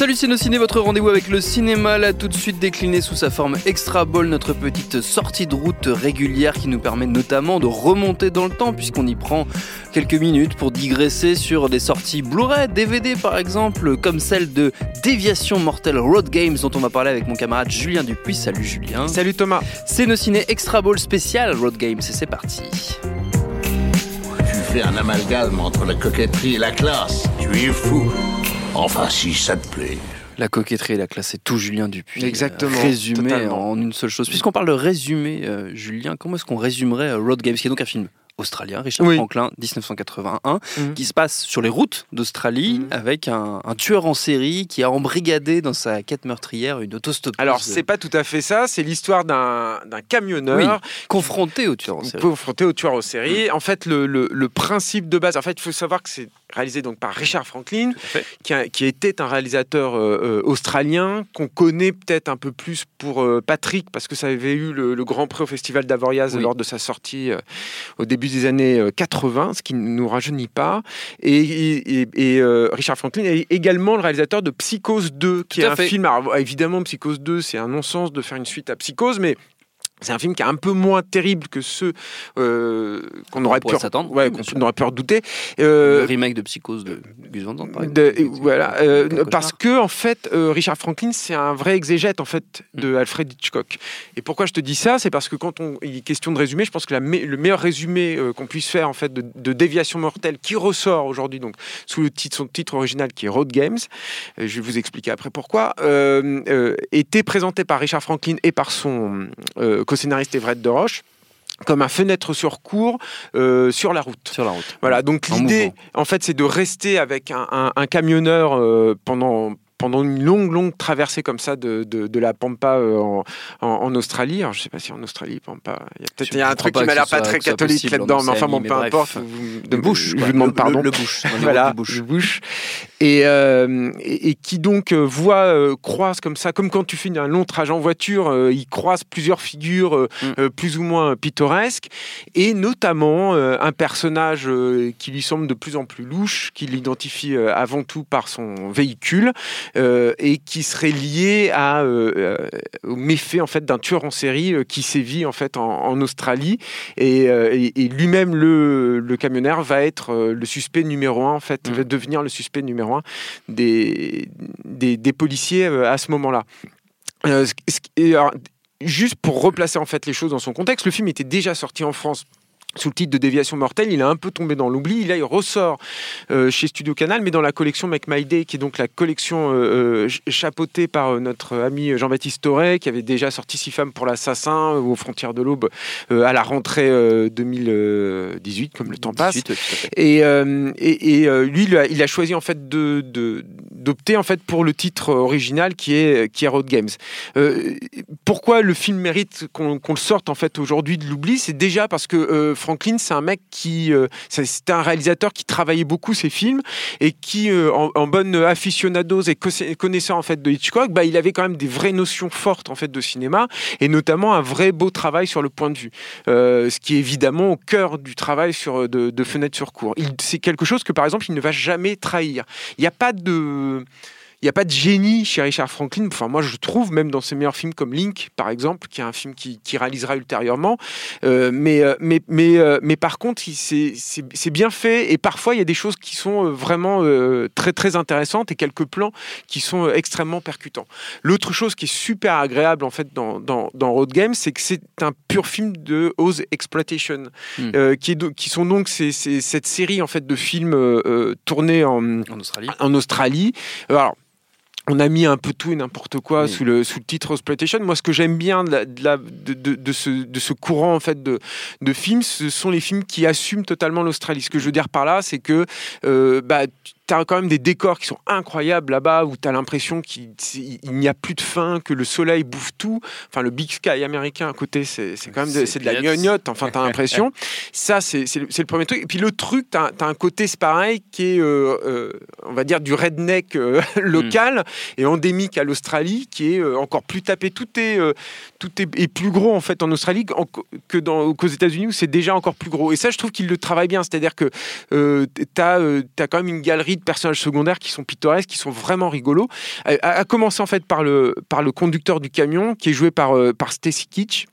Salut Ciné, votre rendez-vous avec le cinéma, là tout de suite décliné sous sa forme Extra Ball, notre petite sortie de route régulière qui nous permet notamment de remonter dans le temps puisqu'on y prend quelques minutes pour digresser sur des sorties Blu-ray, DVD par exemple, comme celle de Déviation Mortelle Road Games dont on va parler avec mon camarade Julien Dupuis. Salut Julien. Salut Thomas. C'est nos ciné Extra Ball spécial Road Games et c'est parti. Tu fais un amalgame entre la coquetterie et la classe. Tu es fou. Enfin, si ça te plaît. La coquetterie et la classe, c'est tout Julien Dupuis. Exactement. Euh, résumé en une seule chose. Puisqu'on parle de résumé, euh, Julien, comment est-ce qu'on résumerait euh, Road Games, qui est donc un film australien, Richard Franklin, 1981, mm. qui se passe sur les routes d'Australie mm. avec un, tueur en série qui a embrigadé dans sa quête meurtrière une autostoppeuse. Alors, c'est pas tout à fait ça, c'est l'histoire d'un camionneur. confronté au tueur en série. Confronté au tueur en série. Mm. En fait, le, le, principe de base, en fait, il faut savoir que c'est réalisé donc par Richard Franklin, qui, qui, était un réalisateur euh, euh, australien qu'on connaît peut-être un peu plus pour euh, Patrick parce que ça avait eu le, grand prix au Festival d'Avoriaz lors de sa sortie au début des années 80, ce qui ne nous rajeunit pas. Et, Richard Franklin est également le réalisateur de Psychose 2, qui est un film. évidemment, Psychose 2, c'est un non-sens de faire une suite à Psychose, mais c'est un film qui est un peu moins terrible que ceux euh, qu'on aurait pu s'attendre, ouais, qu'on aurait pu redouter. Euh, le remake de Psychose de Gus Van Damme, par exemple. voilà, euh, parce que en fait, Richard Franklin, c'est un vrai exégète en fait de mm. Alfred Hitchcock. Et pourquoi je te dis ça, c'est parce que quand on, il est question de résumé, je pense que la le meilleur résumé qu'on puisse faire en fait de, Déviation mortelle, qui ressort aujourd'hui donc sous le titre, son titre original qui est Road Games, je vais vous expliquer après pourquoi, était présenté par Richard Franklin et par son co-scénariste Everett de Roche comme un fenêtre sur cours euh, sur la route. Sur la route. Voilà. Donc l'idée, en fait, c'est de rester avec un, camionneur euh, pendant pendant une longue, longue traversée comme ça de, de, la Pampa euh, en, en, Australie. Alors, je ne sais pas si en Australie, Pampa, il y a peut-être un truc qui m'a l'air pas très catholique là-dedans, mais enfin, bon, peu importe. de bouche. Je vous demande pardon. Le, bouche. voilà, le bouche. Et, euh, et, qui donc euh, voit, croise comme ça, comme quand tu fais un long trajet en voiture, il croise plusieurs figures mm. plus ou moins pittoresques, et notamment un personnage qui lui semble de plus en plus louche, qui l'identifie avant tout par son véhicule, euh, et qui serait lié à, euh, euh, au méfait en fait, d'un tueur en série qui sévit en, fait, en, Australie. Et, lui-même, le, le camionneur, va être le suspect numéro un, en fait, va mmh. devenir le suspect numéro un des, des, des policiers à ce moment-là. juste pour replacer en fait les choses dans son contexte, le film était déjà sorti en France sous le titre de Déviation mortelle, il a un peu tombé dans l'oubli. Là, il ressort euh, chez Studio Canal, mais dans la collection Make My Day, qui est donc la collection euh, euh, chapeautée par notre ami Jean-Baptiste Toré, qui avait déjà sorti Six femmes pour l'assassin aux frontières de l'aube à la rentrée 2018, comme le temps passe. et, et, lui, il a, choisi en fait de, d'opter en fait pour le titre original qui est qui est Road Games. pourquoi le film mérite qu'on, le sorte en fait aujourd'hui de l'oubli? C'est déjà parce que Franklin, c'est un mec qui, euh, c'était un réalisateur qui travaillait beaucoup ses films et qui, euh, en, bonne aficionados et connaissant en fait de Hitchcock, bah, il avait quand même des vraies notions fortes en fait de cinéma et notamment un vrai beau travail sur le point de vue, euh, ce qui est évidemment au cœur du travail sur de, de Fenêtre sur cours. C'est quelque chose que par exemple il ne va jamais trahir. Il n'y a pas de il n'y a pas de génie chez Richard Franklin. Enfin, moi, je trouve, même dans ses meilleurs films comme Link, par exemple, qui est un film qui, réalisera ultérieurement. Euh, mais, euh, mais, mais, euh, mais par contre, c'est bien fait. Et parfois, il y a des choses qui sont vraiment très, très intéressantes et quelques plans qui sont extrêmement percutants. L'autre chose qui est super agréable, en fait, dans, dans, dans Road Game, c'est que c'est un pur film de Oz Exploitation, hmm. qui, est qui sont donc cette série, en fait, de films tournés en, en Australie. En Australie. Alors, on a mis un peu tout et n'importe quoi sous, le, sous le titre Exploitation. Moi, ce que j'aime bien de, de, de, ce, de ce courant en fait de, de films, ce sont les films qui assument totalement l'Australie. Ce que je veux dire par là, c'est que euh, bah, as quand même des décors qui sont incroyables là-bas, où tu as l'impression qu'il n'y a plus de fin, que le soleil bouffe tout. Enfin, le Big Sky américain à côté, c'est quand même de, de la gnognotte, enfin, tu as l'impression. Ça, c'est le, premier truc. Et puis le truc, tu as, un côté, c'est pareil, qui est, euh, euh, on va dire, du redneck euh, local et endémique à l'Australie, qui est encore plus tapé. Tout est, tout est, plus gros, en fait, en Australie que dans, qu'aux États-Unis, où c'est déjà encore plus gros. Et ça, je trouve qu'il le travaille bien. C'est-à-dire que tu as, as, quand même une galerie de personnages secondaires qui sont pittoresques, qui sont vraiment rigolos. À, commencer, en fait, par le, par le conducteur du camion, qui est joué par, par Stacy Kitsch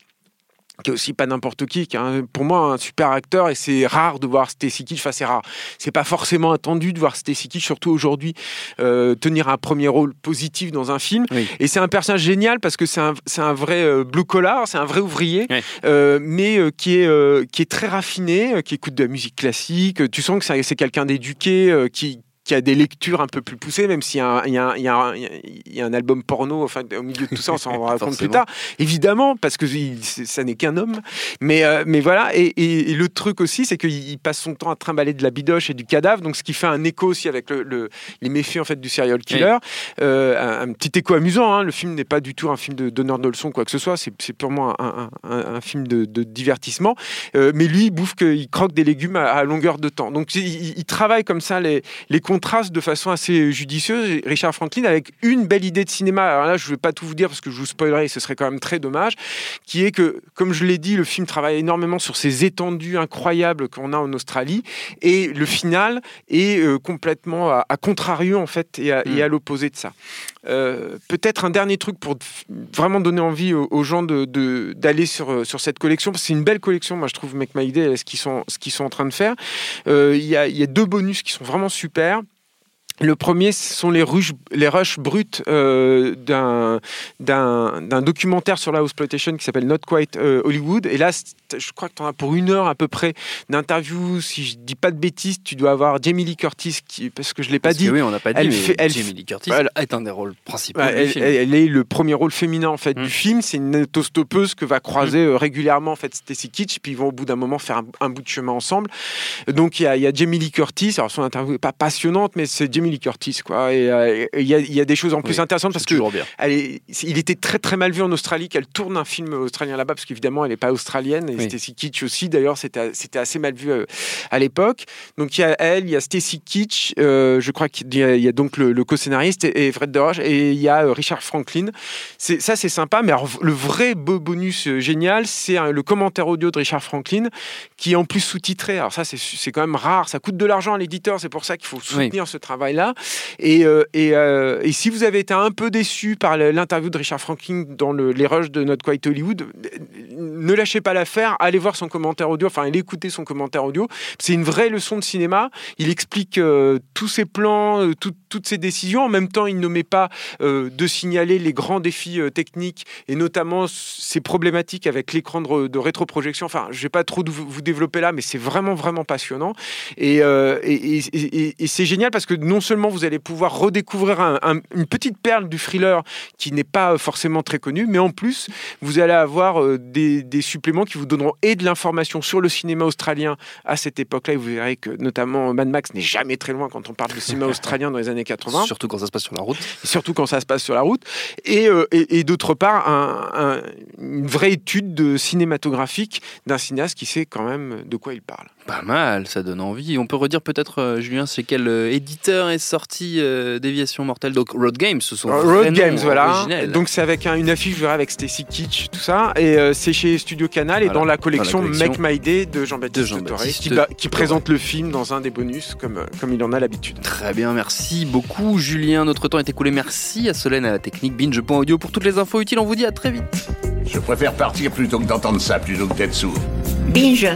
qui est aussi pas n'importe qui, qui est pour moi un super acteur et c'est rare de voir Stacy Kitsch, enfin c'est rare, c'est pas forcément attendu de voir Stacy Kitsch, surtout aujourd'hui, euh, tenir un premier rôle positif dans un film. Et c'est un personnage génial parce que c'est un, un, vrai euh, blue collar, c'est un vrai ouvrier, euh, mais qui, est, qui est très raffiné, qui écoute de la musique classique, tu sens que c'est quelqu'un d'éduqué, qui, qui a des lectures un peu plus poussées, même s'il y, y, y, a un album porno enfin, au milieu de tout ça, on s'en rend compte plus tard. Évidemment, parce que ça n'est qu'un homme. Mais, euh, mais voilà, et, et, le truc aussi, c'est qu'il passe son temps à trimballer de la bidoche et du cadavre, donc ce qui fait un écho aussi avec le, les méfaits en fait, du serial killer. Euh, un, petit écho amusant, hein. le film n'est pas du tout un film de donneur de leçons, quoi que ce soit, c'est purement un, un, film de, divertissement. Euh, mais lui, il bouffe qu'il croque des légumes à, longueur de temps. Donc il, il travaille comme ça les, les trace de façon assez judicieuse Richard Franklin avec une belle idée de cinéma. Alors là, je ne vais pas tout vous dire parce que je vous spoilerai, ce serait quand même très dommage, qui est que, comme je l'ai dit, le film travaille énormément sur ces étendues incroyables qu'on a en Australie et le final est euh, complètement à, contrario en fait et à, hmm. l'opposé de ça. Euh, peut-être un dernier truc pour vraiment donner envie aux, gens d'aller sur, sur cette collection, c'est une belle collection, moi je trouve Make My Day, ce qu'ils sont, sont en train de faire. Euh, il y, a, y, a deux bonus qui sont vraiment super. Le premier, ce sont les, rushs, les rushs brutes euh, d'un, documentaire sur la exploitation qui s'appelle Not Quite euh, Hollywood. Et là, je crois que tu en as pour une heure à peu près d'interview. Si je dis pas de bêtises, tu dois avoir Jamie Lee Curtis, qui, parce que je l'ai pas dit. oui, on n'a pas dit, elle fait, elle, Jamie Lee Curtis elle, est un des rôles principaux. elle, elle, est le premier rôle féminin en fait du mm. film. C'est une autostoppeuse que va croiser mm. euh, régulièrement en fait Stacy Kitsch, puis ils vont au bout d'un moment faire un, bout de chemin ensemble. Donc il y a, y a Jamie Lee Curtis. Alors son interview n'est pas passionnante, mais c'est Jamie Lee Curtis quoi. Et euh, il y, y, a des choses en plus intéressantes parce que elle est, il était très très mal vu en Australie qu'elle tourne un film australien là-bas parce qu'évidemment elle n'est pas australienne et Stacy Kitsch aussi d'ailleurs c'était c'était assez mal vu euh, à l'époque. Donc il y a elle, il y a Stacy Kitsch, euh, je crois qu'il y, a donc le, co-scénariste et, Fred de Roche et il y a Richard Franklin. C'est ça c'est sympa, mais le vrai beau bonus génial c'est le commentaire audio de Richard Franklin qui est en plus sous-titré. Alors ça c'est quand même rare, ça coûte de l'argent à l'éditeur, c'est pour ça qu'il faut soutenir ce euh, euh, et, si vous avez été un peu déçu par l'interview de Richard Franklin dans le, les rushs de Not Quite Hollywood, ne lâchez pas l'affaire, allez voir son commentaire audio, enfin allez écouter son commentaire audio. C'est une vraie leçon de cinéma. Il explique euh, tous ses plans, toutes ses décisions. En même temps, il ne met pas de signaler les grands défis techniques et notamment ses problématiques avec l'écran de, rétroprojection. Enfin, je vais pas trop vous développer là, mais c'est vraiment, vraiment passionnant. Et, et, et c'est génial parce que non seulement vous allez pouvoir redécouvrir une petite perle du thriller qui n'est pas forcément très connue, mais en plus, vous allez avoir euh, des, suppléments qui vous donneront et de l'information sur le cinéma australien à cette époque-là. Et vous verrez que notamment Mad Max n'est jamais très loin quand on parle de cinéma australien dans les années 80. Surtout quand ça se passe sur la route. surtout quand ça se passe sur la route. Et, euh, et, d'autre part, une vraie étude de cinématographique d'un cinéaste qui sait quand même de quoi il parle. Pas mal, ça donne envie. On peut redire peut-être, euh, Julien, c'est quel éditeur est sorti euh, Déviation mortelle. Donc Road Games, ce sont Road Games, voilà. Donc c'est avec une affiche, je verrai, avec Stacy Kitsch, tout ça. Et euh, c'est chez Studio Canal et dans, la collection Make My Day de Jean-Baptiste Jean qui, présente le film dans un des bonus, comme, comme il en a l'habitude. Très bien, merci beaucoup, Julien. Notre temps est écoulé. Merci à Solène, à la technique Binge.audio pour toutes les infos utiles. On vous dit à très vite. Je préfère partir plutôt que d'entendre ça, plutôt que d'être sourd. Binge.